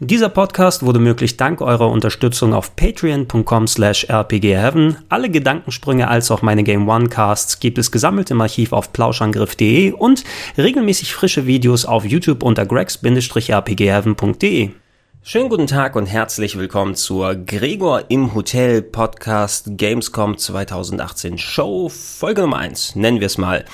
Dieser Podcast wurde möglich dank eurer Unterstützung auf patreon.com slash rpgheaven. Alle Gedankensprünge als auch meine Game One Casts gibt es gesammelt im Archiv auf plauschangriff.de und regelmäßig frische Videos auf YouTube unter gregs-rpgheaven.de. Schönen guten Tag und herzlich willkommen zur Gregor im Hotel Podcast Gamescom 2018 Show Folge Nummer 1, nennen wir es mal.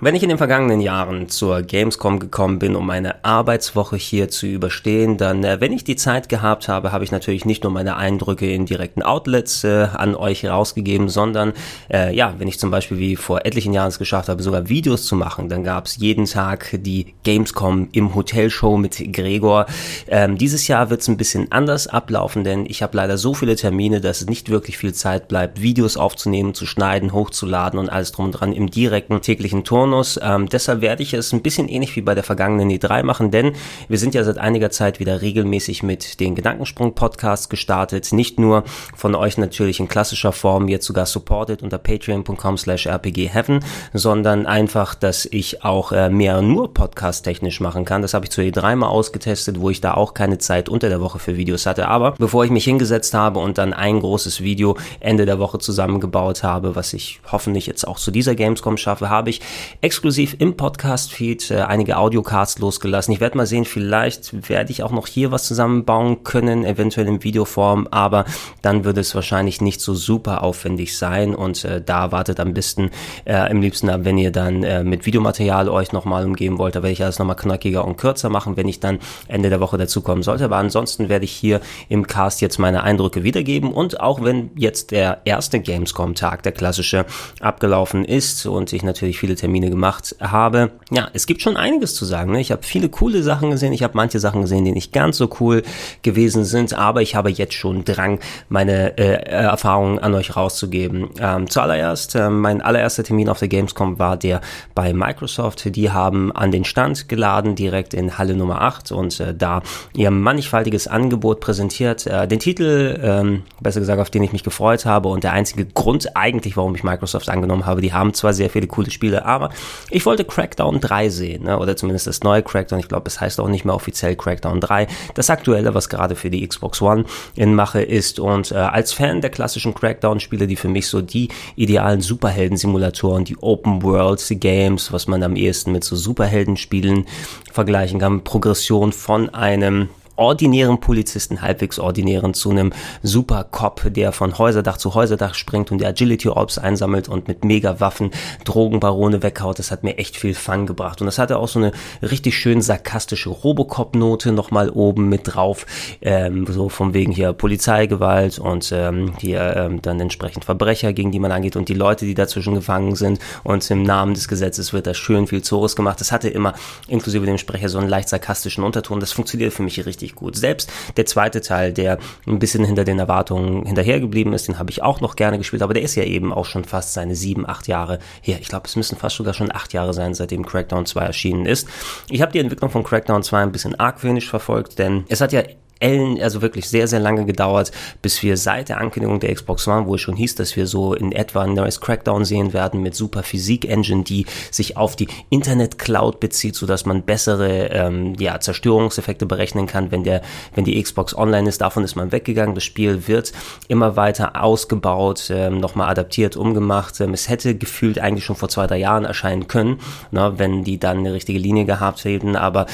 Wenn ich in den vergangenen Jahren zur Gamescom gekommen bin, um meine Arbeitswoche hier zu überstehen, dann, äh, wenn ich die Zeit gehabt habe, habe ich natürlich nicht nur meine Eindrücke in direkten Outlets äh, an euch rausgegeben, sondern äh, ja, wenn ich zum Beispiel wie vor etlichen Jahren es geschafft habe, sogar Videos zu machen, dann gab es jeden Tag die Gamescom im Hotelshow mit Gregor. Ähm, dieses Jahr wird es ein bisschen anders ablaufen, denn ich habe leider so viele Termine, dass es nicht wirklich viel Zeit bleibt, Videos aufzunehmen, zu schneiden, hochzuladen und alles drum und dran im direkten täglichen Ton Turnus. Ähm, deshalb werde ich es ein bisschen ähnlich wie bei der vergangenen E3 machen, denn wir sind ja seit einiger Zeit wieder regelmäßig mit den Gedankensprung-Podcasts gestartet. Nicht nur von euch natürlich in klassischer Form, jetzt sogar supported unter patreon.com slash rpgheaven, sondern einfach, dass ich auch äh, mehr nur podcast-technisch machen kann. Das habe ich zur E3 mal ausgetestet, wo ich da auch keine Zeit unter der Woche für Videos hatte. Aber bevor ich mich hingesetzt habe und dann ein großes Video Ende der Woche zusammengebaut habe, was ich hoffentlich jetzt auch zu dieser Gamescom schaffe, habe ich exklusiv im Podcast-Feed äh, einige Audiocards losgelassen. Ich werde mal sehen, vielleicht werde ich auch noch hier was zusammenbauen können, eventuell in Videoform, aber dann würde es wahrscheinlich nicht so super aufwendig sein und äh, da wartet am besten äh, im liebsten ab, wenn ihr dann äh, mit Videomaterial euch nochmal umgeben wollt, da werde ich alles nochmal knackiger und kürzer machen, wenn ich dann Ende der Woche dazukommen sollte, aber ansonsten werde ich hier im Cast jetzt meine Eindrücke wiedergeben und auch wenn jetzt der erste Gamescom-Tag, der klassische, abgelaufen ist und ich natürlich viele Termine Termine gemacht habe. Ja, es gibt schon einiges zu sagen. Ne? Ich habe viele coole Sachen gesehen. Ich habe manche Sachen gesehen, die nicht ganz so cool gewesen sind. Aber ich habe jetzt schon Drang, meine äh, Erfahrungen an euch rauszugeben. Ähm, zuallererst, äh, mein allererster Termin auf der Gamescom war der bei Microsoft. Die haben an den Stand geladen, direkt in Halle Nummer 8 und äh, da ihr mannigfaltiges Angebot präsentiert. Äh, den Titel, ähm, besser gesagt, auf den ich mich gefreut habe und der einzige Grund eigentlich, warum ich Microsoft angenommen habe, die haben zwar sehr viele coole Spiele, aber ich wollte Crackdown 3 sehen, ne? oder zumindest das neue Crackdown. Ich glaube, es heißt auch nicht mehr offiziell Crackdown 3. Das aktuelle, was gerade für die Xbox One in Mache ist. Und äh, als Fan der klassischen Crackdown-Spiele, die für mich so die idealen Superhelden-Simulatoren, die Open World Games, was man am ehesten mit so Superhelden-Spielen vergleichen kann, Progression von einem ordinären Polizisten, halbwegs ordinären, zu einem super Cop, der von Häuserdach zu Häuserdach springt und die Agility Orbs einsammelt und mit Mega-Waffen Drogenbarone weghaut. Das hat mir echt viel Fun gebracht. Und das hatte auch so eine richtig schön sarkastische Robocop-Note nochmal oben mit drauf. Ähm, so von wegen hier Polizeigewalt und ähm, hier ähm, dann entsprechend Verbrecher, gegen die man angeht und die Leute, die dazwischen gefangen sind. Und im Namen des Gesetzes wird da schön viel Zores gemacht. Das hatte immer inklusive dem Sprecher so einen leicht sarkastischen Unterton. Das funktioniert für mich richtig richtig gut. Selbst der zweite Teil, der ein bisschen hinter den Erwartungen hinterhergeblieben ist, den habe ich auch noch gerne gespielt, aber der ist ja eben auch schon fast seine sieben, acht Jahre her. Ich glaube, es müssen fast sogar schon acht Jahre sein, seitdem Crackdown 2 erschienen ist. Ich habe die Entwicklung von Crackdown 2 ein bisschen argwöhnisch verfolgt, denn es hat ja Ellen, also wirklich sehr, sehr lange gedauert, bis wir seit der Ankündigung der Xbox One, wo es schon hieß, dass wir so in etwa ein neues Crackdown sehen werden mit super Physik-Engine, die sich auf die Internet-Cloud bezieht, sodass man bessere ähm, ja, Zerstörungseffekte berechnen kann, wenn, der, wenn die Xbox online ist. Davon ist man weggegangen. Das Spiel wird immer weiter ausgebaut, ähm, nochmal adaptiert, umgemacht. Ähm, es hätte gefühlt eigentlich schon vor zwei, drei Jahren erscheinen können, ne, wenn die dann eine richtige Linie gehabt hätten. Aber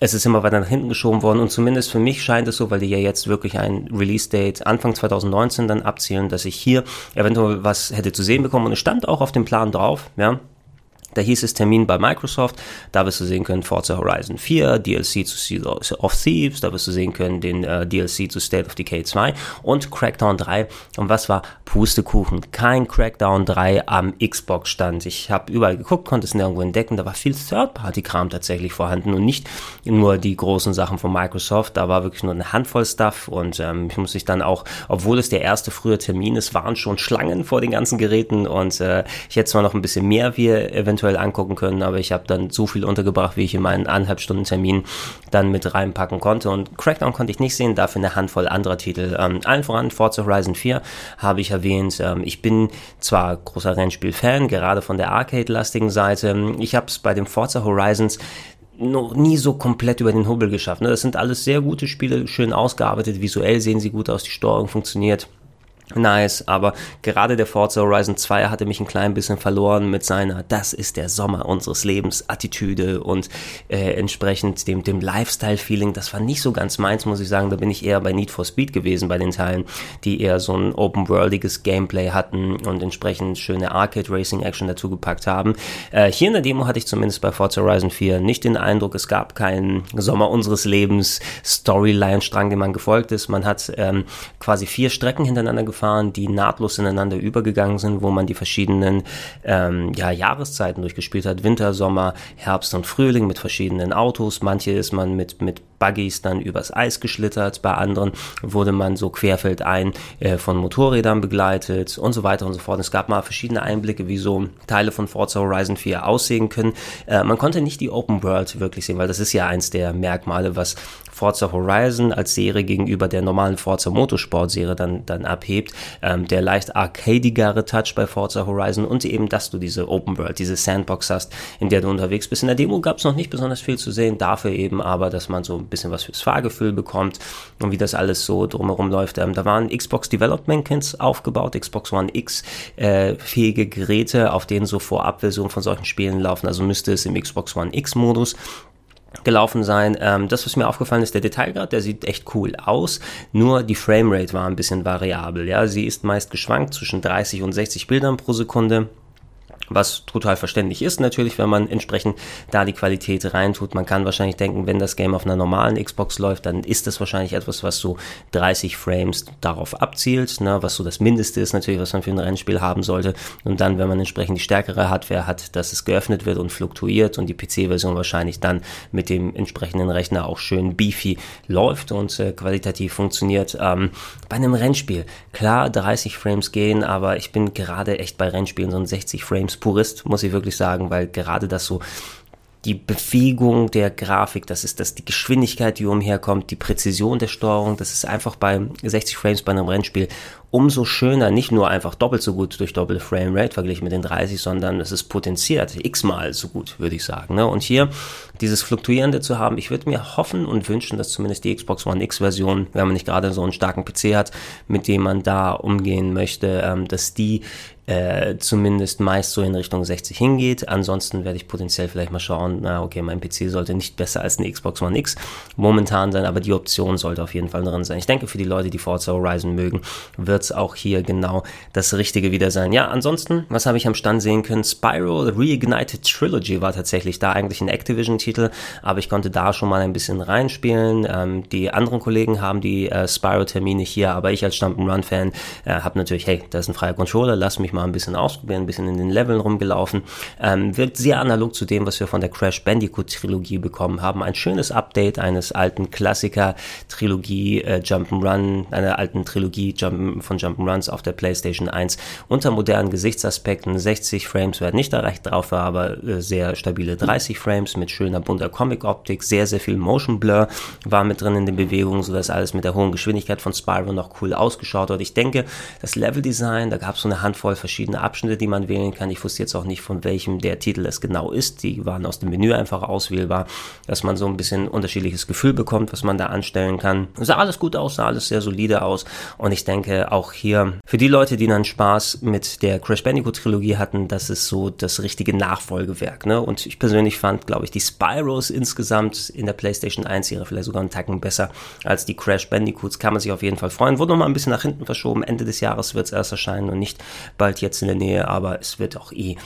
es ist immer weiter nach hinten geschoben worden und zumindest für mich scheint es so, weil die ja jetzt wirklich ein Release-Date Anfang 2019 dann abzielen, dass ich hier eventuell was hätte zu sehen bekommen und es stand auch auf dem Plan drauf, ja, da hieß es Termin bei Microsoft. Da wirst du sehen können Forza Horizon 4, DLC zu Sea of Thieves. Da wirst du sehen können den äh, DLC zu State of Decay 2 und Crackdown 3. Und was war Pustekuchen? Kein Crackdown 3 am Xbox stand. Ich habe überall geguckt, konnte es nirgendwo entdecken. Da war viel Third-Party-Kram tatsächlich vorhanden und nicht nur die großen Sachen von Microsoft. Da war wirklich nur eine Handvoll Stuff und ähm, ich muss mich dann auch, obwohl es der erste frühe Termin ist, waren schon Schlangen vor den ganzen Geräten und äh, ich hätte zwar noch ein bisschen mehr wie eventuell eventuell angucken können, aber ich habe dann so viel untergebracht, wie ich in meinen eineinhalb Stunden Termin dann mit reinpacken konnte. Und Crackdown konnte ich nicht sehen, dafür eine Handvoll anderer Titel. Ähm, allen voran Forza Horizon 4 habe ich erwähnt. Ähm, ich bin zwar großer Rennspiel-Fan, gerade von der Arcade-lastigen Seite. Ich habe es bei dem Forza Horizons noch nie so komplett über den Hubbel geschafft. Ne? Das sind alles sehr gute Spiele, schön ausgearbeitet, visuell sehen sie gut aus, die Steuerung funktioniert nice, aber gerade der Forza Horizon 2 hatte mich ein klein bisschen verloren mit seiner Das ist der Sommer unseres Lebens Attitüde und äh, entsprechend dem, dem Lifestyle-Feeling, das war nicht so ganz meins, muss ich sagen, da bin ich eher bei Need for Speed gewesen bei den Teilen, die eher so ein open-worldiges Gameplay hatten und entsprechend schöne Arcade-Racing-Action dazu gepackt haben. Äh, hier in der Demo hatte ich zumindest bei Forza Horizon 4 nicht den Eindruck, es gab keinen Sommer unseres Lebens Storyline-Strang, dem man gefolgt ist. Man hat ähm, quasi vier Strecken hintereinander gefahren gefahren, die nahtlos ineinander übergegangen sind, wo man die verschiedenen ähm, ja, Jahreszeiten durchgespielt hat. Winter, Sommer, Herbst und Frühling mit verschiedenen Autos. Manche ist man mit, mit Buggies dann übers Eis geschlittert, bei anderen wurde man so querfeldein äh, von Motorrädern begleitet und so weiter und so fort. Es gab mal verschiedene Einblicke, wie so Teile von Forza Horizon 4 aussehen können. Äh, man konnte nicht die Open World wirklich sehen, weil das ist ja eins der Merkmale, was Forza Horizon als Serie gegenüber der normalen Forza Motorsport Serie dann, dann abhebt. Ähm, der leicht arcadigere Touch bei Forza Horizon und eben, dass du diese Open World, diese Sandbox hast, in der du unterwegs bist. In der Demo gab es noch nicht besonders viel zu sehen, dafür eben aber, dass man so ein bisschen was fürs Fahrgefühl bekommt und wie das alles so drumherum läuft. Ähm, da waren Xbox Development Kits aufgebaut, Xbox One X äh, fähige Geräte, auf denen so Vorabversionen von solchen Spielen laufen. Also müsste es im Xbox One X Modus gelaufen sein. Ähm, das, was mir aufgefallen ist, der Detailgrad, der sieht echt cool aus, nur die Framerate war ein bisschen variabel. Ja, sie ist meist geschwankt zwischen 30 und 60 Bildern pro Sekunde was total verständlich ist natürlich, wenn man entsprechend da die Qualität reintut. Man kann wahrscheinlich denken, wenn das Game auf einer normalen Xbox läuft, dann ist das wahrscheinlich etwas, was so 30 Frames darauf abzielt, ne, was so das Mindeste ist natürlich, was man für ein Rennspiel haben sollte. Und dann, wenn man entsprechend die stärkere Hardware hat, dass es geöffnet wird und fluktuiert und die PC-Version wahrscheinlich dann mit dem entsprechenden Rechner auch schön beefy läuft und äh, qualitativ funktioniert. Ähm, bei einem Rennspiel, klar, 30 Frames gehen, aber ich bin gerade echt bei Rennspielen so ein 60 Frames Purist, muss ich wirklich sagen, weil gerade das so die Bewegung der Grafik, das ist das, die Geschwindigkeit, die umherkommt, die Präzision der Steuerung, das ist einfach bei 60 Frames bei einem Rennspiel umso schöner, nicht nur einfach doppelt so gut durch doppelte Framerate verglichen mit den 30, sondern es ist potenziert, x-mal so gut, würde ich sagen. Ne? Und hier dieses Fluktuierende zu haben, ich würde mir hoffen und wünschen, dass zumindest die Xbox One X-Version, wenn man nicht gerade so einen starken PC hat, mit dem man da umgehen möchte, ähm, dass die äh, zumindest meist so in Richtung 60 hingeht. Ansonsten werde ich potenziell vielleicht mal schauen, na okay, mein PC sollte nicht besser als eine Xbox One X momentan sein, aber die Option sollte auf jeden Fall drin sein. Ich denke, für die Leute, die Forza Horizon mögen, wird es auch hier genau das Richtige wieder sein. Ja, ansonsten, was habe ich am Stand sehen können? Spyro Reignited Trilogy war tatsächlich da eigentlich ein Activision-Titel, aber ich konnte da schon mal ein bisschen reinspielen. Ähm, die anderen Kollegen haben die äh, Spyro-Termine hier, aber ich als Jump'n'Run-Fan äh, habe natürlich, hey, da ist ein freier Controller, lass mich mal ein bisschen ausprobieren, ein bisschen in den Leveln rumgelaufen. Ähm, wirkt sehr analog zu dem, was wir von der Crash Bandicoot-Trilogie bekommen haben. Ein schönes Update eines alten Klassiker-Trilogie äh, Jump'n'Run, einer alten Trilogie Jump, von Jump'n'Runs auf der PlayStation 1 unter modernen Gesichtsaspekten. 60 Frames werden nicht erreicht drauf, war aber äh, sehr stabile 30 Frames mit schöner bunter Comic-Optik, sehr, sehr viel Motion Blur war mit drin in den Bewegungen, sodass alles mit der hohen Geschwindigkeit von Spyro noch cool ausgeschaut hat. Ich denke, das Level-Design, da gab es so eine Handvoll verschiedene Abschnitte, die man wählen kann. Ich wusste jetzt auch nicht, von welchem der Titel es genau ist. Die waren aus dem Menü einfach auswählbar, dass man so ein bisschen unterschiedliches Gefühl bekommt, was man da anstellen kann. Sah alles gut aus, sah alles sehr solide aus und ich denke, auch hier für die Leute, die dann Spaß mit der Crash Bandicoot Trilogie hatten, das ist so das richtige Nachfolgewerk. Ne? Und ich persönlich fand, glaube ich, die Spyros insgesamt in der PlayStation 1 Serie vielleicht sogar einen Tacken besser als die Crash Bandicoots. Kann man sich auf jeden Fall freuen. Wurde noch mal ein bisschen nach hinten verschoben. Ende des Jahres wird es erst erscheinen und nicht bald jetzt in der Nähe, aber es wird auch eh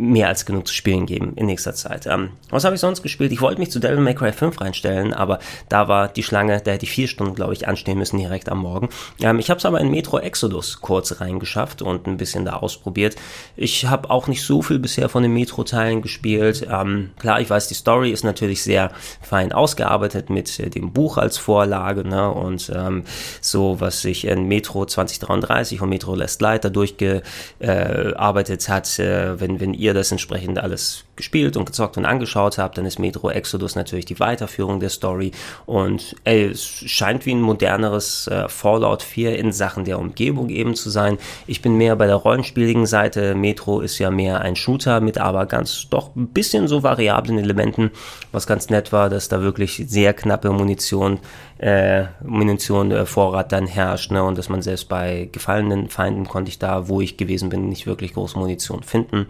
mehr als genug zu spielen geben in nächster Zeit. Ähm, was habe ich sonst gespielt? Ich wollte mich zu Devil May Cry 5 reinstellen, aber da war die Schlange, da hätte ich vier Stunden, glaube ich, anstehen müssen direkt am Morgen. Ähm, ich habe es aber in Metro Exodus kurz reingeschafft und ein bisschen da ausprobiert. Ich habe auch nicht so viel bisher von den Metro-Teilen gespielt. Ähm, klar, ich weiß, die Story ist natürlich sehr fein ausgearbeitet mit äh, dem Buch als Vorlage ne? und ähm, so, was sich in Metro 2033 und Metro Last Light da durchgearbeitet äh, hat, äh, wenn, wenn ihr ihr das entsprechend alles gespielt und gezockt und angeschaut habe, dann ist Metro Exodus natürlich die Weiterführung der Story und ey, es scheint wie ein moderneres äh, Fallout 4 in Sachen der Umgebung eben zu sein. Ich bin mehr bei der rollenspieligen Seite. Metro ist ja mehr ein Shooter mit aber ganz doch ein bisschen so variablen Elementen, was ganz nett war, dass da wirklich sehr knappe Munition äh, Munition äh, Vorrat dann herrscht ne? und dass man selbst bei gefallenen Feinden konnte ich da, wo ich gewesen bin, nicht wirklich große Munition finden.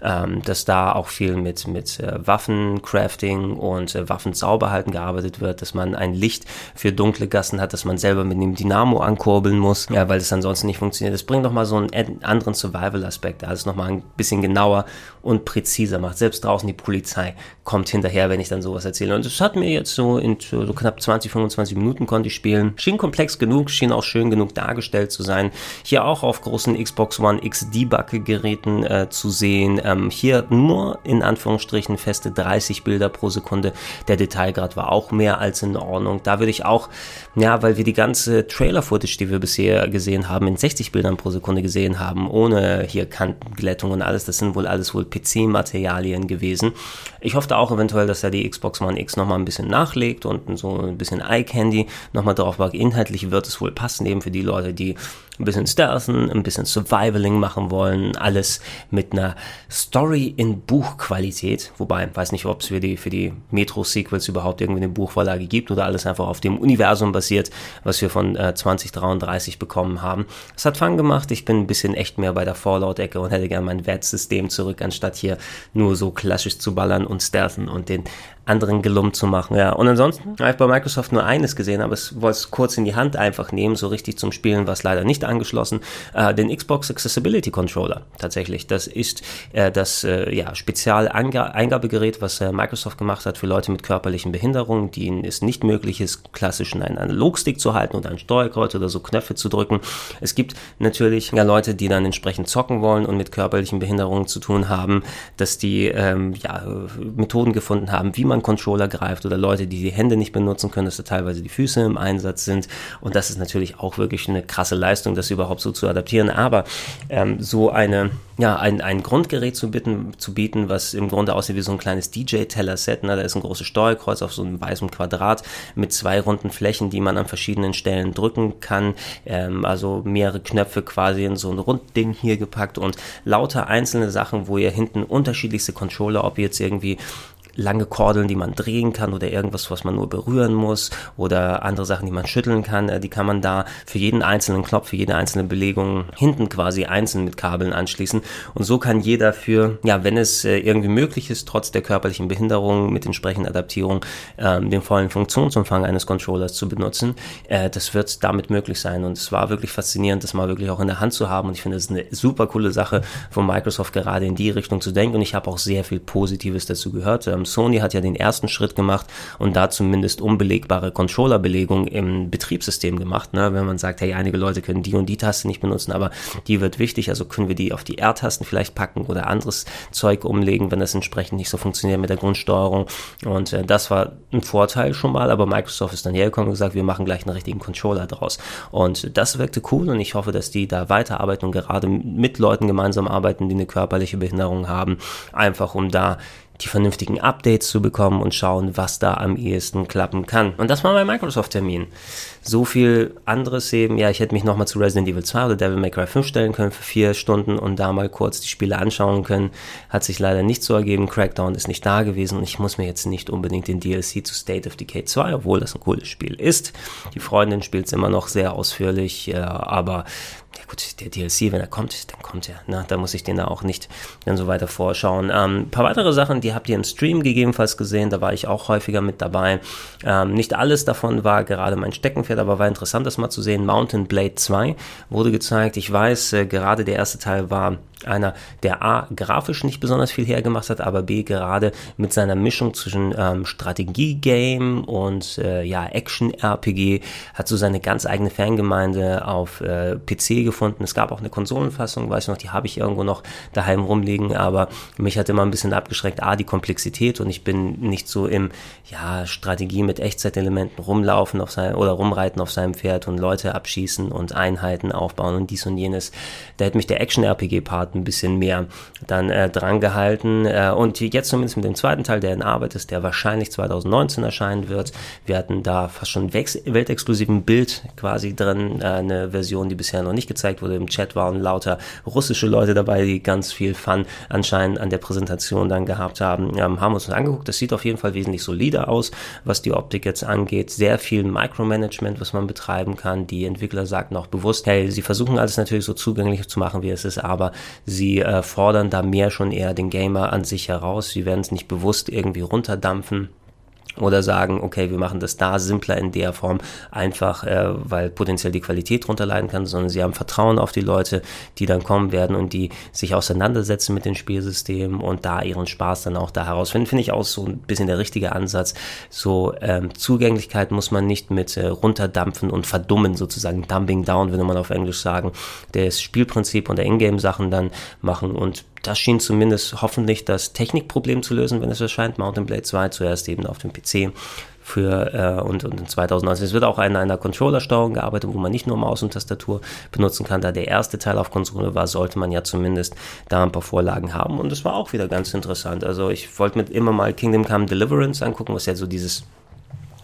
Ähm, dass da auch viel mit, mit äh, Waffencrafting und äh, Waffensauberhalten gearbeitet wird, dass man ein Licht für dunkle Gassen hat, dass man selber mit dem Dynamo ankurbeln muss, ja, weil es ansonsten nicht funktioniert. Das bringt nochmal so einen anderen Survival-Aspekt, alles nochmal ein bisschen genauer und präziser macht. Selbst draußen die Polizei kommt hinterher, wenn ich dann sowas erzähle. Und das hat mir jetzt so in so knapp 20, 25 Minuten konnte ich spielen. Schien komplex genug, schien auch schön genug dargestellt zu sein. Hier auch auf großen Xbox One X Debug-Geräten äh, zu sehen. Ähm, hier nur in Anführungsstrichen feste 30 Bilder pro Sekunde. Der Detailgrad war auch mehr als in Ordnung. Da würde ich auch, ja, weil wir die ganze Trailer-Footage, die wir bisher gesehen haben, in 60 Bildern pro Sekunde gesehen haben, ohne hier Kantenglättung und alles, das sind wohl alles wohl PC-Materialien gewesen. Ich hoffe auch eventuell, dass er die Xbox One X nochmal ein bisschen nachlegt und so ein bisschen Eye-Candy nochmal drauf packt. Inhaltlich wird es wohl passen, eben für die Leute, die ein bisschen Stealthen, ein bisschen Survivaling machen wollen, alles mit einer Story in Buchqualität, wobei, weiß nicht, ob es für die, für die Metro-Sequels überhaupt irgendwie eine Buchvorlage gibt oder alles einfach auf dem Universum basiert, was wir von äh, 2033 bekommen haben. Es hat Fun gemacht, ich bin ein bisschen echt mehr bei der Fallout-Ecke und hätte gerne mein Wertsystem zurück, anstatt hier nur so klassisch zu ballern und stealthen und den anderen gelumpt zu machen. Ja, und ansonsten habe ich bei Microsoft nur eines gesehen, aber es wollte es kurz in die Hand einfach nehmen, so richtig zum Spielen war es leider nicht angeschlossen. Äh, den Xbox Accessibility Controller tatsächlich. Das ist äh, das äh, ja, Spezial-Eingabegerät, was äh, Microsoft gemacht hat für Leute mit körperlichen Behinderungen, denen es nicht möglich ist, klassisch einen Analogstick zu halten oder ein Steuerkreuz oder so Knöpfe zu drücken. Es gibt natürlich ja, Leute, die dann entsprechend zocken wollen und mit körperlichen Behinderungen zu tun haben, dass die ähm, ja, Methoden gefunden haben, wie man man Controller greift oder Leute, die die Hände nicht benutzen können, dass da teilweise die Füße im Einsatz sind. Und das ist natürlich auch wirklich eine krasse Leistung, das überhaupt so zu adaptieren. Aber ähm, so eine, ja, ein, ein Grundgerät zu, bitten, zu bieten, was im Grunde aussieht wie so ein kleines DJ-Teller-Set. Ne? Da ist ein großes Steuerkreuz auf so einem weißen Quadrat mit zwei runden Flächen, die man an verschiedenen Stellen drücken kann. Ähm, also mehrere Knöpfe quasi in so ein Rundding hier gepackt und lauter einzelne Sachen, wo ihr hinten unterschiedlichste Controller, ob ihr jetzt irgendwie lange Kordeln, die man drehen kann oder irgendwas, was man nur berühren muss oder andere Sachen, die man schütteln kann, äh, die kann man da für jeden einzelnen Knopf, für jede einzelne Belegung hinten quasi einzeln mit Kabeln anschließen. Und so kann jeder für, ja, wenn es äh, irgendwie möglich ist, trotz der körperlichen Behinderung mit entsprechender Adaptierung ähm, den vollen Funktionsumfang eines Controllers zu benutzen, äh, das wird damit möglich sein. Und es war wirklich faszinierend, das mal wirklich auch in der Hand zu haben. Und ich finde, es ist eine super coole Sache von Microsoft gerade in die Richtung zu denken. Und ich habe auch sehr viel Positives dazu gehört. Ähm, Sony hat ja den ersten Schritt gemacht und da zumindest unbelegbare Controllerbelegung im Betriebssystem gemacht. Ne? Wenn man sagt, hey, einige Leute können die und die Taste nicht benutzen, aber die wird wichtig, also können wir die auf die R-Tasten vielleicht packen oder anderes Zeug umlegen, wenn das entsprechend nicht so funktioniert mit der Grundsteuerung. Und äh, das war ein Vorteil schon mal, aber Microsoft ist dann hergekommen und gesagt, wir machen gleich einen richtigen Controller draus. Und das wirkte cool und ich hoffe, dass die da weiterarbeiten und gerade mit Leuten gemeinsam arbeiten, die eine körperliche Behinderung haben, einfach um da die vernünftigen Updates zu bekommen und schauen, was da am ehesten klappen kann. Und das war mein Microsoft-Termin. So viel anderes eben, ja, ich hätte mich nochmal zu Resident Evil 2 oder Devil May Cry 5 stellen können für vier Stunden und da mal kurz die Spiele anschauen können. Hat sich leider nicht so ergeben. Crackdown ist nicht da gewesen und ich muss mir jetzt nicht unbedingt den DLC zu State of Decay 2, obwohl das ein cooles Spiel ist. Die Freundin spielt es immer noch sehr ausführlich, äh, aber ja gut, der DLC, wenn er kommt, dann kommt er. Na, da muss ich den da auch nicht dann so weiter vorschauen. Ähm, ein paar weitere Sachen, die habt ihr im Stream gegebenenfalls gesehen, da war ich auch häufiger mit dabei. Ähm, nicht alles davon war gerade mein Steckenpferd, aber war interessant, das mal zu sehen. Mountain Blade 2 wurde gezeigt. Ich weiß, äh, gerade der erste Teil war einer, der A, grafisch nicht besonders viel hergemacht hat, aber B, gerade mit seiner Mischung zwischen ähm, Strategie-Game und äh, ja, Action-RPG hat so seine ganz eigene Fangemeinde auf äh, PC gefunden. Es gab auch eine Konsolenfassung, weiß ich noch, die habe ich irgendwo noch daheim rumliegen, aber mich hat immer ein bisschen abgeschreckt, A, die Komplexität und ich bin nicht so im, ja, Strategie mit Echtzeitelementen rumlaufen auf sein, oder rumreiten auf seinem Pferd und Leute abschießen und Einheiten aufbauen und dies und jenes. Da hätte mich der Action-RPG-Part ein bisschen mehr dann äh, dran gehalten äh, und jetzt zumindest mit dem zweiten Teil, der in Arbeit ist, der wahrscheinlich 2019 erscheinen wird. Wir hatten da fast schon weltexklusiven Bild quasi drin, äh, eine Version, die bisher noch nicht gezeigt wurde. Im Chat waren lauter russische Leute dabei, die ganz viel Fun anscheinend an der Präsentation dann gehabt haben. Ähm, haben uns angeguckt. Das sieht auf jeden Fall wesentlich solider aus, was die Optik jetzt angeht. Sehr viel Micromanagement, was man betreiben kann. Die Entwickler sagten auch bewusst, hey, sie versuchen alles natürlich so zugänglich zu machen, wie es ist, aber sie äh, fordern da mehr schon eher den Gamer an sich heraus. Sie werden es nicht bewusst irgendwie runterdampfen oder sagen, okay, wir machen das da simpler in der Form, einfach äh, weil potenziell die Qualität drunter kann, sondern sie haben Vertrauen auf die Leute, die dann kommen werden und die sich auseinandersetzen mit den Spielsystemen und da ihren Spaß dann auch da herausfinden, finde ich auch so ein bisschen der richtige Ansatz. So ähm, Zugänglichkeit muss man nicht mit äh, runterdampfen und verdummen, sozusagen Dumping down, würde man auf Englisch sagen, das Spielprinzip und der Ingame-Sachen dann machen und das schien zumindest hoffentlich das Technikproblem zu lösen, wenn es erscheint. Mountain Blade 2 zuerst eben auf dem PC für äh, und, und in 2019. Es wird auch an einer Controller-Steuerung gearbeitet, wo man nicht nur Maus und Tastatur benutzen kann. Da der erste Teil auf Konsole war, sollte man ja zumindest da ein paar Vorlagen haben. Und das war auch wieder ganz interessant. Also ich wollte mir immer mal Kingdom Come Deliverance angucken, was ja so dieses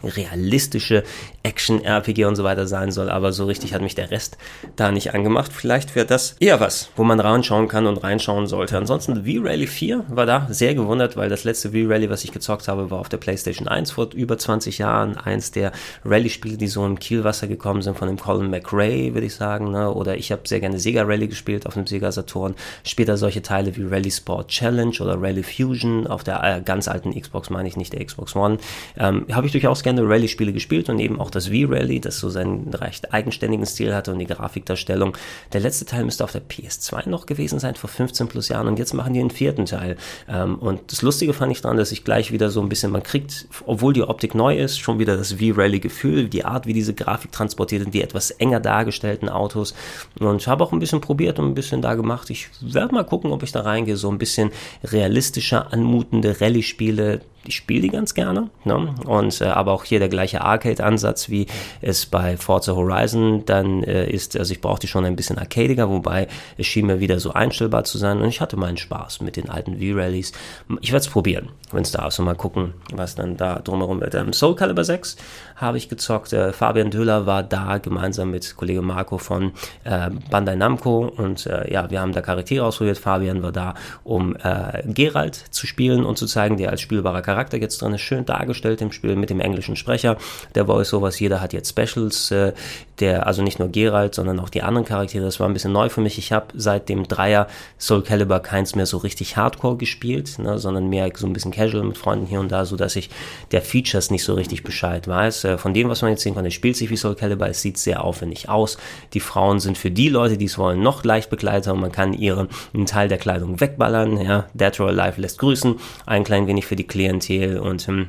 realistische Action-RPG und so weiter sein soll, aber so richtig hat mich der Rest da nicht angemacht. Vielleicht wäre das eher was, wo man reinschauen kann und reinschauen sollte. Ansonsten V-Rally 4 war da sehr gewundert, weil das letzte V-Rally, was ich gezockt habe, war auf der PlayStation 1 vor über 20 Jahren. Eins der Rally-Spiele, die so im Kielwasser gekommen sind von dem Colin McRae, würde ich sagen. Ne? Oder ich habe sehr gerne Sega Rally gespielt auf dem Sega Saturn. Später solche Teile wie Rally Sport Challenge oder Rally Fusion auf der äh, ganz alten Xbox, meine ich nicht, der Xbox One. Ähm, habe ich durchaus gerne Rallye-Spiele gespielt und eben auch das V-Rally, das so seinen recht eigenständigen Stil hatte und die Grafikdarstellung. Der letzte Teil müsste auf der PS2 noch gewesen sein, vor 15 plus Jahren und jetzt machen die den vierten Teil. Ähm, und das Lustige fand ich daran, dass ich gleich wieder so ein bisschen, man kriegt, obwohl die Optik neu ist, schon wieder das V-Rally-Gefühl, die Art, wie diese Grafik transportiert sind, die etwas enger dargestellten Autos. Und ich habe auch ein bisschen probiert und ein bisschen da gemacht. Ich werde mal gucken, ob ich da reingehe, so ein bisschen realistischer anmutende Rallye-Spiele ich spiele die ganz gerne. Ne? Und äh, aber auch hier der gleiche Arcade-Ansatz, wie es bei Forza Horizon dann äh, ist. Also ich brauchte schon ein bisschen arcadiger, wobei es schien mir wieder so einstellbar zu sein. Und ich hatte meinen Spaß mit den alten V-Rallies. Ich werde es probieren, wenn es da ist. Und mal gucken, was dann da drumherum wird. Ähm, Soul Calibur 6 habe ich gezockt. Äh, Fabian Döhler war da gemeinsam mit Kollege Marco von äh, Bandai Namco. Und äh, ja, wir haben da Charaktere ausprobiert. Fabian war da, um äh, Gerald zu spielen und zu zeigen, der als spielbarer Charakter jetzt drin ist, schön dargestellt im Spiel mit dem englischen Sprecher der Voice-Overs. Jeder hat jetzt Specials, äh, der, also nicht nur Geralt, sondern auch die anderen Charaktere. Das war ein bisschen neu für mich. Ich habe seit dem Dreier Soul Calibur keins mehr so richtig Hardcore gespielt, ne, sondern mehr so ein bisschen casual mit Freunden hier und da, so dass ich der Features nicht so richtig Bescheid weiß. Äh, von dem, was man jetzt sehen kann, es spielt sich wie Soul Calibur, es sieht sehr aufwendig aus. Die Frauen sind für die Leute, die es wollen, noch leicht bekleidet und man kann ihren einen Teil der Kleidung wegballern. Ja, Dead or Alive lässt grüßen. Ein klein wenig für die Klientel und hm,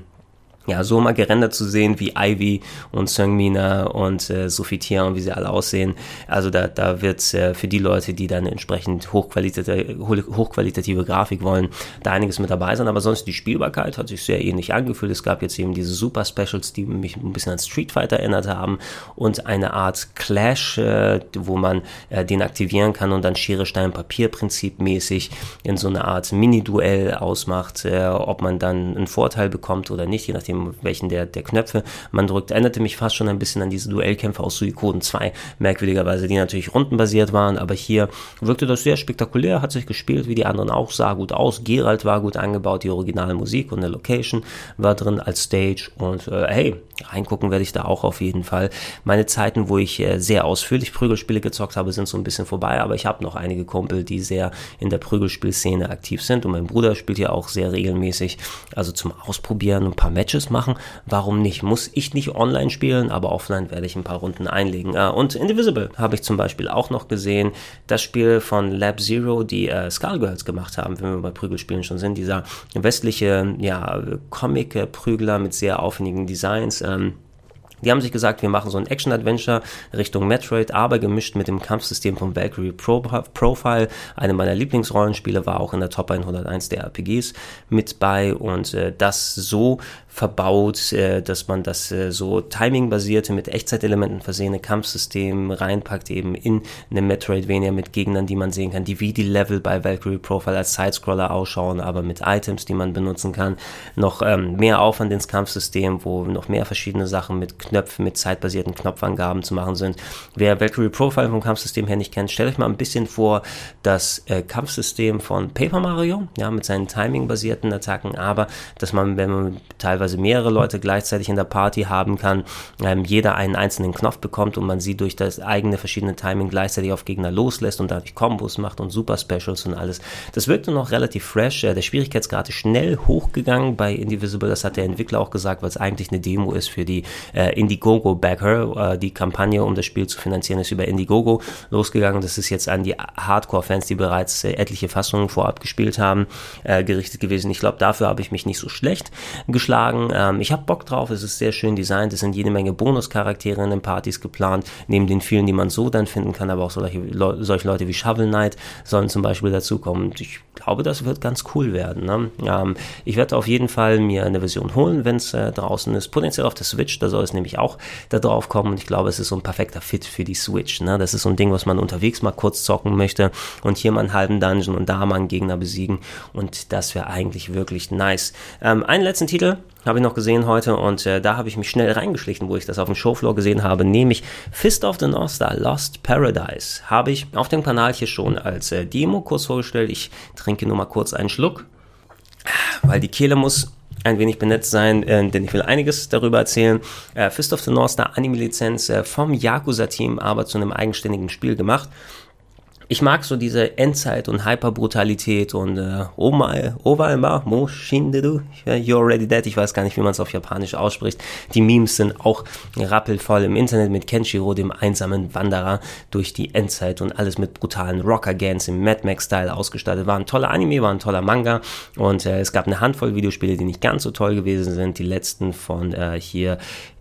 ja, so mal gerendert zu sehen wie Ivy und Seungmina und äh, Sophie Tia und wie sie alle aussehen. Also da, da wird äh, für die Leute, die dann entsprechend hochqualitative, hochqualitative Grafik wollen, da einiges mit dabei sein. Aber sonst die Spielbarkeit hat sich sehr ähnlich angefühlt. Es gab jetzt eben diese Super Specials, die mich ein bisschen an Street Fighter erinnert haben und eine Art Clash, äh, wo man äh, den aktivieren kann und dann Schere, Stein, Papier Prinzip mäßig in so eine Art Mini-Duell ausmacht, äh, ob man dann einen Vorteil bekommt oder nicht, je nachdem welchen der, der Knöpfe man drückt. Erinnerte mich fast schon ein bisschen an diese Duellkämpfe aus Suikoden 2, merkwürdigerweise, die natürlich rundenbasiert waren, aber hier wirkte das sehr spektakulär, hat sich gespielt, wie die anderen auch, sah gut aus. Gerald war gut angebaut, die originale Musik und eine Location war drin als Stage und äh, hey, reingucken werde ich da auch auf jeden Fall. Meine Zeiten, wo ich äh, sehr ausführlich Prügelspiele gezockt habe, sind so ein bisschen vorbei, aber ich habe noch einige Kumpel, die sehr in der Prügelspielszene aktiv sind und mein Bruder spielt ja auch sehr regelmäßig, also zum Ausprobieren ein paar Matches machen. Warum nicht? Muss ich nicht online spielen, aber offline werde ich ein paar Runden einlegen. Äh, und Indivisible habe ich zum Beispiel auch noch gesehen. Das Spiel von Lab Zero, die äh, Skullgirls gemacht haben, wenn wir bei Prügelspielen schon sind. Dieser westliche ja, Comic-Prügler mit sehr aufwendigen Designs. Ähm, Die haben sich gesagt, wir machen so ein Action-Adventure Richtung Metroid, aber gemischt mit dem Kampfsystem von Valkyrie Pro Profile. Eine meiner Lieblingsrollenspiele war auch in der Top 101 der RPGs mit bei und äh, das so verbaut, äh, dass man das äh, so Timing-basierte, mit Echtzeitelementen versehene Kampfsystem reinpackt, eben in eine Metroidvania mit Gegnern, die man sehen kann, die wie die Level bei Valkyrie Profile als Sidescroller ausschauen, aber mit Items, die man benutzen kann. Noch ähm, mehr Aufwand ins Kampfsystem, wo noch mehr verschiedene Sachen mit Knöpfen, mit zeitbasierten Knopfangaben zu machen sind. Wer Valkyrie Profile vom Kampfsystem her nicht kennt, stellt euch mal ein bisschen vor das äh, Kampfsystem von Paper Mario, ja, mit seinen Timing-basierten Attacken, aber dass man, wenn man teilweise teilweise mehrere Leute gleichzeitig in der Party haben kann, ähm, jeder einen einzelnen Knopf bekommt und man sie durch das eigene verschiedene Timing gleichzeitig auf Gegner loslässt und dadurch Kombos macht und Super Specials und alles. Das wirkte noch relativ fresh. Äh, der Schwierigkeitsgrad ist schnell hochgegangen bei Indivisible, das hat der Entwickler auch gesagt, weil es eigentlich eine Demo ist für die äh, Indiegogo Backer. Äh, die Kampagne, um das Spiel zu finanzieren, ist über Indiegogo losgegangen. Das ist jetzt an die Hardcore-Fans, die bereits äh, etliche Fassungen vorab gespielt haben, äh, gerichtet gewesen. Ich glaube, dafür habe ich mich nicht so schlecht geschlagen sagen, ähm, ich habe Bock drauf, es ist sehr schön designt, es sind jede Menge Bonuscharaktere in den Partys geplant, neben den vielen, die man so dann finden kann, aber auch solche, Le solche Leute wie Shovel Knight sollen zum Beispiel dazukommen. Ich glaube, das wird ganz cool werden. Ne? Ähm, ich werde auf jeden Fall mir eine Version holen, wenn es äh, draußen ist, potenziell auf der Switch, da soll es nämlich auch da drauf kommen und ich glaube, es ist so ein perfekter Fit für die Switch. Ne? Das ist so ein Ding, was man unterwegs mal kurz zocken möchte und hier mal einen halben Dungeon und da mal einen Gegner besiegen und das wäre eigentlich wirklich nice. Ähm, einen letzten Titel, habe ich noch gesehen heute und äh, da habe ich mich schnell reingeschlichen, wo ich das auf dem Showfloor gesehen habe, nämlich Fist of the North Star Lost Paradise. Habe ich auf dem Kanal hier schon als äh, Demo kurz vorgestellt. Ich trinke nur mal kurz einen Schluck, weil die Kehle muss ein wenig benetzt sein, äh, denn ich will einiges darüber erzählen. Äh, Fist of the North Star Anime-Lizenz äh, vom Yakuza-Team, aber zu einem eigenständigen Spiel gemacht ich mag so diese Endzeit und Hyperbrutalität und äh, Omae, Owaima, Mo Shinderu, You're Already Dead, ich weiß gar nicht, wie man es auf Japanisch ausspricht. Die Memes sind auch rappelvoll im Internet mit Kenshiro, dem einsamen Wanderer durch die Endzeit und alles mit brutalen Rocker-Gans im Mad Max-Style ausgestattet. War ein toller Anime, war ein toller Manga und äh, es gab eine Handvoll Videospiele, die nicht ganz so toll gewesen sind. Die letzten von äh, hier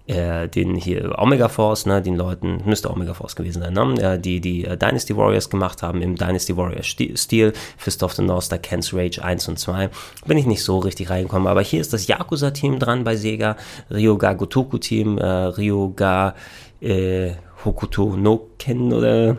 äh, den hier Omega Force, ne, den Leuten, müsste Omega Force gewesen sein, ne, äh, die die äh, Dynasty Warriors gemacht haben im Dynasty Warrior Stil, Fist of the North Star, Ken's Rage 1 und 2, bin ich nicht so richtig reingekommen, aber hier ist das Yakuza-Team dran bei Sega, Ryoga Gotoku-Team, äh, Ryoga äh, Hokuto no Ken oder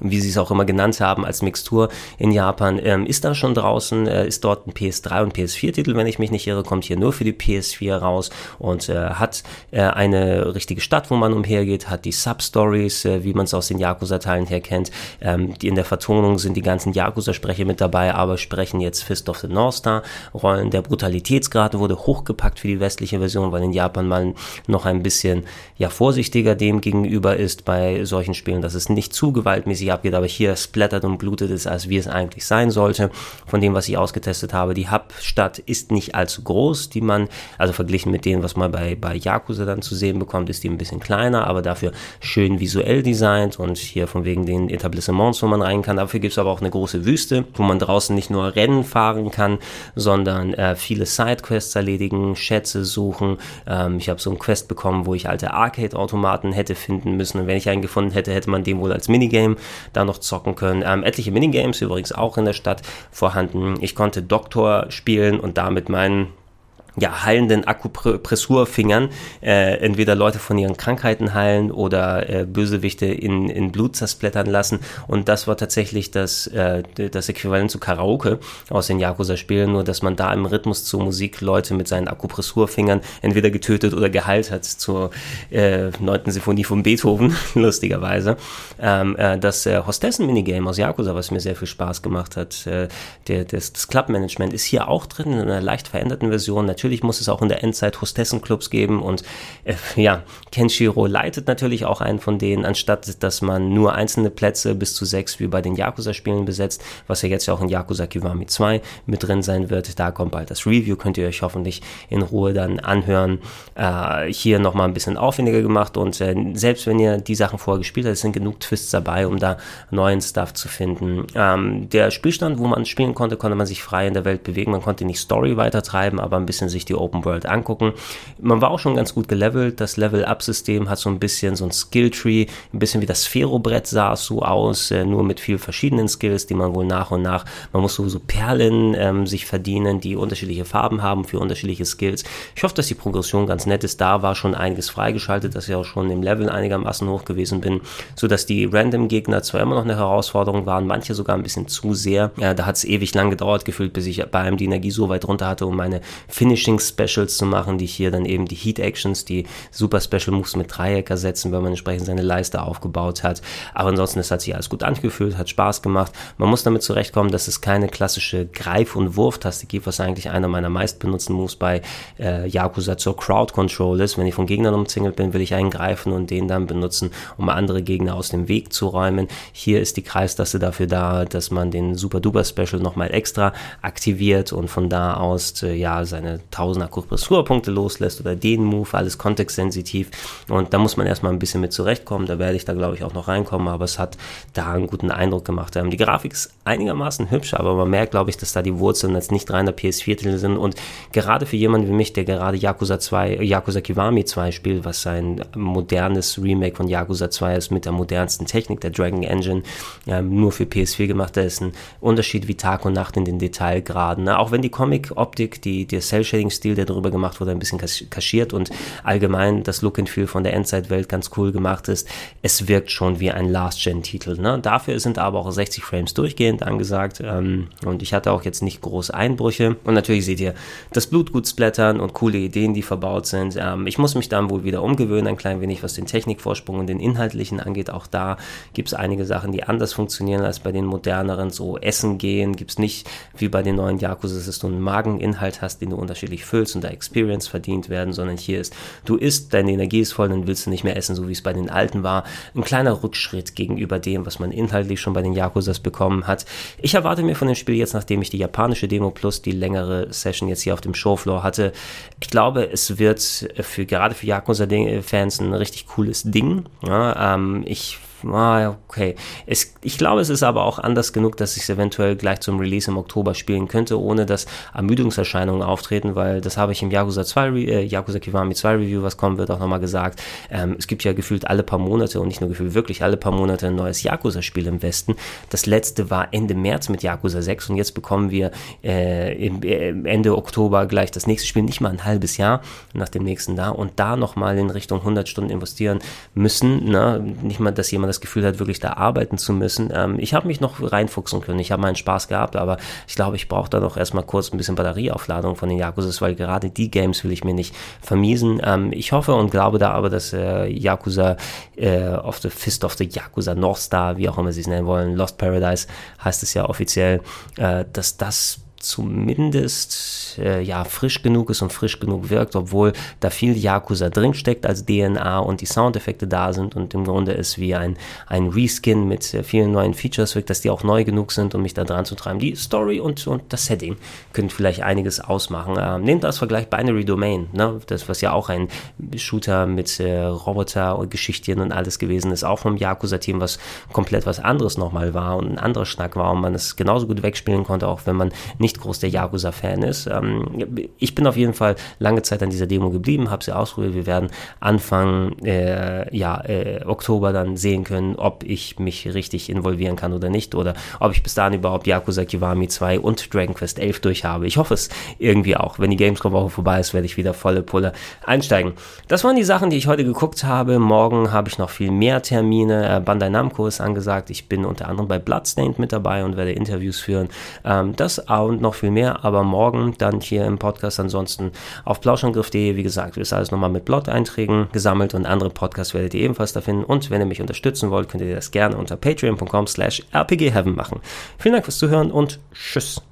wie sie es auch immer genannt haben, als Mixtur in Japan, ähm, ist da schon draußen, äh, ist dort ein PS3 und PS4-Titel, wenn ich mich nicht irre, kommt hier nur für die PS4 raus und äh, hat äh, eine richtige Stadt, wo man umhergeht, hat die Substories, äh, wie man es aus den Yakuza-Teilen her kennt. Ähm, die in der Vertonung sind die ganzen Yakuza-Sprecher mit dabei, aber sprechen jetzt Fist of the North Star Rollen. Der Brutalitätsgrad wurde hochgepackt für die westliche Version, weil in Japan man noch ein bisschen ja vorsichtiger dem gegenüber ist bei solchen Spielen, dass es nicht zu gewaltmäßig richtig abgeht, aber hier splattert und blutet es, als wie es eigentlich sein sollte. Von dem, was ich ausgetestet habe, die Hubstadt ist nicht allzu groß, die man, also verglichen mit dem, was man bei, bei Yakuza dann zu sehen bekommt, ist die ein bisschen kleiner, aber dafür schön visuell designt und hier von wegen den Etablissements, wo man rein kann. Dafür gibt es aber auch eine große Wüste, wo man draußen nicht nur Rennen fahren kann, sondern äh, viele Sidequests erledigen, Schätze suchen. Ähm, ich habe so ein Quest bekommen, wo ich alte Arcade-Automaten hätte finden müssen und wenn ich einen gefunden hätte, hätte man den wohl als Minigame da noch zocken können. Ähm, etliche Minigames übrigens auch in der Stadt vorhanden. Ich konnte Doktor spielen und damit meinen ja, heilenden Akupressurfingern äh, entweder Leute von ihren Krankheiten heilen oder äh, Bösewichte in, in Blut zersplittern lassen. Und das war tatsächlich das, äh, das Äquivalent zu Karaoke aus den Yakuza-Spielen, nur dass man da im Rhythmus zur Musik Leute mit seinen Akupressurfingern entweder getötet oder geheilt hat zur äh, 9. Sinfonie von Beethoven, lustigerweise. Ähm, äh, das äh, Hostessen-Minigame aus Yakuza, was mir sehr viel Spaß gemacht hat, äh, der, das, das Club-Management ist hier auch drin in einer leicht veränderten Version. Natürlich natürlich muss es auch in der Endzeit Hostessenclubs geben und äh, ja, Kenshiro leitet natürlich auch einen von denen, anstatt dass man nur einzelne Plätze bis zu sechs wie bei den Yakuza-Spielen besetzt, was ja jetzt ja auch in Yakuza Kiwami 2 mit drin sein wird. Da kommt bald das Review, könnt ihr euch hoffentlich in Ruhe dann anhören. Äh, hier nochmal ein bisschen aufwendiger gemacht und äh, selbst wenn ihr die Sachen vorher gespielt habt, sind genug Twists dabei, um da neuen Stuff zu finden. Ähm, der Spielstand, wo man spielen konnte, konnte man sich frei in der Welt bewegen. Man konnte nicht Story weitertreiben, aber ein bisschen bisschen sich die Open World angucken. Man war auch schon ganz gut gelevelt. Das Level-Up-System hat so ein bisschen so ein Skill-Tree, ein bisschen wie das Sphero-Brett sah es so aus, äh, nur mit viel verschiedenen Skills, die man wohl nach und nach, man muss so, so Perlen ähm, sich verdienen, die unterschiedliche Farben haben für unterschiedliche Skills. Ich hoffe, dass die Progression ganz nett ist. Da war schon einiges freigeschaltet, dass ich auch schon im Level einigermaßen hoch gewesen bin, so dass die Random-Gegner zwar immer noch eine Herausforderung waren, manche sogar ein bisschen zu sehr. Ja, da hat es ewig lang gedauert gefühlt, bis ich bei einem die Energie so weit runter hatte, um meine Finishing-Specials zu machen, die hier dann eben die Heat-Actions, die Super-Special-Moves mit Dreieck ersetzen, wenn man entsprechend seine Leiste aufgebaut hat. Aber ansonsten, es hat sich alles gut angefühlt, hat Spaß gemacht. Man muss damit zurechtkommen, dass es keine klassische Greif- und Wurftaste gibt, was eigentlich einer meiner meistbenutzten Moves bei äh, Yakuza zur Crowd Control ist. Wenn ich von Gegnern umzingelt bin, will ich einen greifen und den dann benutzen, um andere Gegner aus dem Weg zu räumen. Hier ist die Kreistaste dafür da, dass man den Super Duper Special nochmal extra aktiviert und von da aus äh, ja seine 1000 Akupressurpunkte loslässt oder den Move, alles kontextsensitiv. Und da muss man erstmal ein bisschen mit zurechtkommen. Da werde ich da glaube ich auch noch reinkommen, aber es hat da einen guten Eindruck gemacht. Ähm, die Grafik ist einigermaßen hübsch, aber man merkt glaube ich, dass da die Wurzeln jetzt nicht reiner PS4-Titel sind und gerade für jemanden wie mich, der gerade Yakuza 2, Yakuza Kiwami 2 spielt, was sein modernes Remake von Yakuza 2 ist mit der modernsten Technik, der Dragon Engine, ähm, nur für PS4 gemacht, da ist ein Unterschied wie Tag und Nacht in den Detailgraden. Ne? Auch wenn die Comic-Optik, die, der Cell-Shading-Stil, der darüber gemacht wurde, ein bisschen kaschiert und allgemein das Look and Feel von der Endzeit-Welt ganz cool gemacht ist, es wirkt schon wie ein Last-Gen-Titel. Ne? Dafür sind aber auch 60 Frames durchgehend angesagt ähm, und ich hatte auch jetzt nicht große Einbrüche. Und natürlich seht ihr das Blut gut splattern und coole Ideen, die verbaut sind. Ähm, ich muss mich dann wohl wieder umgewöhnen, ein klein wenig, was den Technikvorsprung und den inhaltlichen angeht. Auch da gibt es einige Sachen, die anders funktionieren als bei den moderneren. So Essen gehen gibt es nicht wie bei den neuen Yakuza, dass du einen Mageninhalt hast, den du unterschiedlich füllst und da Experience verdient werden, sondern hier ist, du isst, deine Energie ist voll, dann willst du nicht mehr essen, so wie es bei den alten war. Ein kleiner Rückschritt gegenüber dem, was man inhaltlich schon bei den Yakuzas bekommen hat. Ich erwarte mir von dem Spiel jetzt, nachdem ich die japanische Demo plus die längere Session jetzt hier auf dem Showfloor hatte, ich glaube, es wird für gerade für Yakuza-Fans ein richtig cooles Ding. Ja, ähm, ich ah, okay. Es, ich glaube, es ist aber auch anders genug, dass ich es eventuell gleich zum Release im Oktober spielen könnte, ohne dass Ermüdungserscheinungen auftreten, weil das habe ich im Yakuza 2, äh, Yakuza Kiwami 2 Review, was kommen wird, auch nochmal gesagt. Ähm, es gibt ja gefühlt alle paar Monate und nicht nur gefühlt, wirklich alle paar Monate ein neues Yakuza-Spiel im Westen. Das letzte war Ende März mit Yakuza 6 und jetzt bekommen wir äh, im, äh, Ende Oktober gleich das nächste Spiel, nicht mal ein halbes Jahr nach dem nächsten da und da nochmal in Richtung 100 Stunden investieren müssen. Ne? Nicht mal, dass jemand das Gefühl hat, wirklich da arbeiten zu müssen. Ähm, ich habe mich noch reinfuchsen können. Ich habe meinen Spaß gehabt, aber ich glaube, ich brauche da noch erstmal kurz ein bisschen Batterieaufladung von den Yakuza, weil gerade die Games will ich mir nicht vermiesen. Ähm, ich hoffe und glaube da aber, dass äh, Yakuza äh, of the Fist of the Yakuza North Star, wie auch immer sie es nennen wollen, Lost Paradise heißt es ja offiziell, äh, dass das zumindest äh, ja frisch genug ist und frisch genug wirkt, obwohl da viel Yakuza drinsteckt als DNA und die Soundeffekte da sind und im Grunde ist wie ein, ein Reskin mit äh, vielen neuen Features wirkt, dass die auch neu genug sind, um mich da dran zu treiben. Die Story und, und das Setting können vielleicht einiges ausmachen. Ähm, nehmt als Vergleich Binary Domain, ne? das was ja auch ein Shooter mit äh, Roboter und Geschichten und alles gewesen ist, auch vom Yakuza-Team, was komplett was anderes nochmal war und ein anderer Schnack war und man es genauso gut wegspielen konnte, auch wenn man nicht nicht groß der Yakuza-Fan ist. Ähm, ich bin auf jeden Fall lange Zeit an dieser Demo geblieben, habe sie ausprobiert. Wir werden Anfang äh, ja, äh, Oktober dann sehen können, ob ich mich richtig involvieren kann oder nicht oder ob ich bis dahin überhaupt Yakuza Kiwami 2 und Dragon Quest 11 durchhabe. Ich hoffe es irgendwie auch. Wenn die Gamescom-Woche vorbei ist, werde ich wieder volle Pulle einsteigen. Das waren die Sachen, die ich heute geguckt habe. Morgen habe ich noch viel mehr Termine. Äh, Bandai Namco ist angesagt. Ich bin unter anderem bei Bloodstained mit dabei und werde Interviews führen. Ähm, das und und noch viel mehr, aber morgen dann hier im Podcast ansonsten auf plauschangriff.de, wie gesagt, ist alles nochmal mit Blog-Einträgen gesammelt und andere Podcasts werdet ihr ebenfalls da finden und wenn ihr mich unterstützen wollt, könnt ihr das gerne unter patreon.com slash rpgheaven machen. Vielen Dank fürs Zuhören und tschüss.